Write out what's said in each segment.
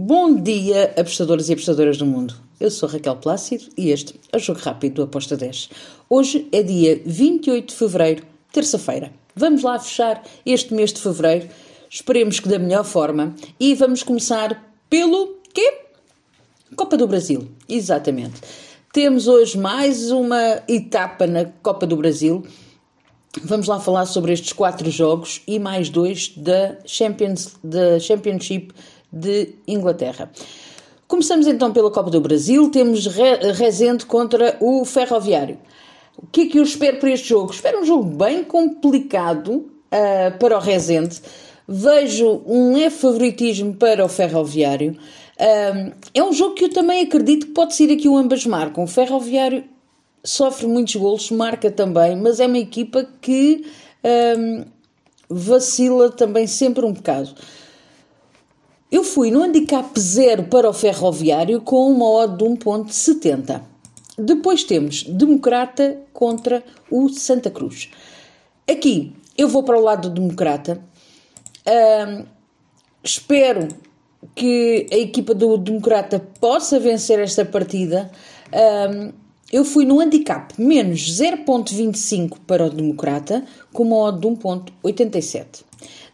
Bom dia, apostadores e apostadoras do mundo. Eu sou Raquel Plácido e este é o Jogo Rápido do Aposta 10. Hoje é dia 28 de fevereiro, terça-feira. Vamos lá fechar este mês de fevereiro, esperemos que da melhor forma, e vamos começar pelo quê? Copa do Brasil, exatamente. Temos hoje mais uma etapa na Copa do Brasil. Vamos lá falar sobre estes quatro jogos e mais dois da, Champions, da Championship de Inglaterra. Começamos então pela Copa do Brasil, temos Rezende contra o Ferroviário. O que é que eu espero para este jogo? Espero um jogo bem complicado uh, para o Rezende. Vejo um leve favoritismo para o Ferroviário. Uh, é um jogo que eu também acredito que pode ser aqui o ambas marcam. O Ferroviário sofre muitos golos, marca também, mas é uma equipa que uh, vacila também sempre um bocado. Eu fui no handicap zero para o ferroviário com uma odd de 1.70. Depois temos Democrata contra o Santa Cruz. Aqui eu vou para o lado do Democrata. Espero que a equipa do Democrata possa vencer esta partida. Eu fui no handicap menos 0.25 para o Democrata com uma odd de 1.87.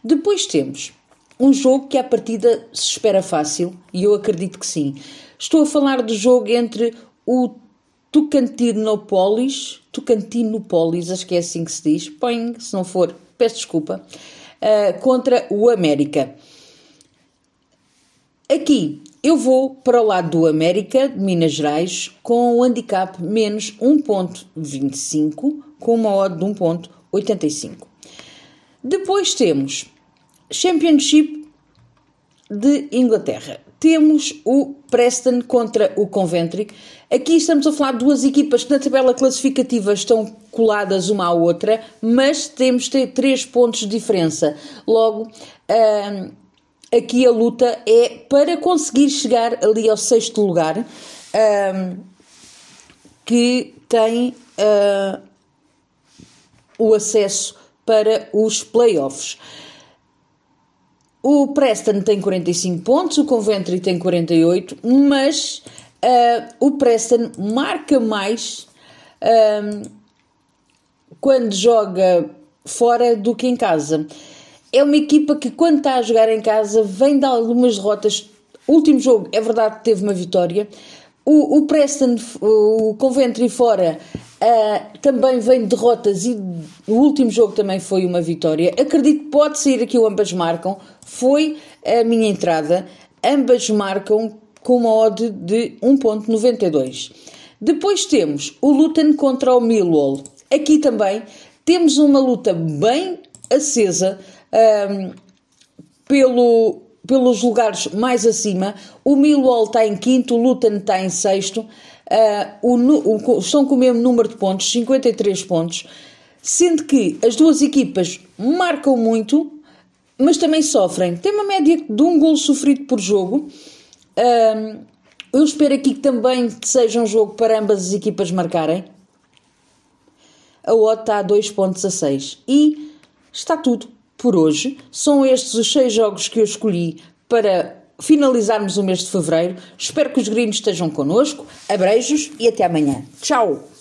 Depois temos um jogo que à partida se espera fácil, e eu acredito que sim. Estou a falar do jogo entre o Tocantinopolis, Tocantinopolis, acho que é assim que se diz, põe, se não for, peço desculpa, uh, contra o América. Aqui eu vou para o lado do América, de Minas Gerais, com o handicap menos 1.25, com uma odd de 1.85. Depois temos Championship de Inglaterra. Temos o Preston contra o Coventry. Aqui estamos a falar de duas equipas que na tabela classificativa estão coladas uma à outra, mas temos três pontos de diferença. Logo, aqui a luta é para conseguir chegar ali ao sexto lugar, que tem uh, o acesso para os playoffs. O Preston tem 45 pontos, o Coventry tem 48, mas uh, o Preston marca mais uh, quando joga fora do que em casa. É uma equipa que, quando está a jogar em casa, vem de algumas derrotas. O último jogo, é verdade, teve uma vitória. O, o Preston, o Coventry fora, uh, também vem de derrotas e o último jogo também foi uma vitória. Acredito que pode sair aqui o ambas marcam. Foi a minha entrada. Ambas marcam com uma odd de 1.92. Depois temos o Luton contra o Millwall. Aqui também temos uma luta bem acesa um, ehm, pelo, pelos lugares mais acima. O Millwall está em quinto, o Luton está em sexto. Uh, o, o, estão com o mesmo número de pontos, 53 pontos. Sendo que as duas equipas marcam muito, mas também sofrem. Tem uma média de um gol sofrido por jogo. Uh, eu espero aqui que também seja um jogo para ambas as equipas marcarem. A odd está a 2.16. E está tudo por hoje. São estes os seis jogos que eu escolhi para finalizarmos o mês de fevereiro. Espero que os gringos estejam connosco. Abreijos e até amanhã. Tchau!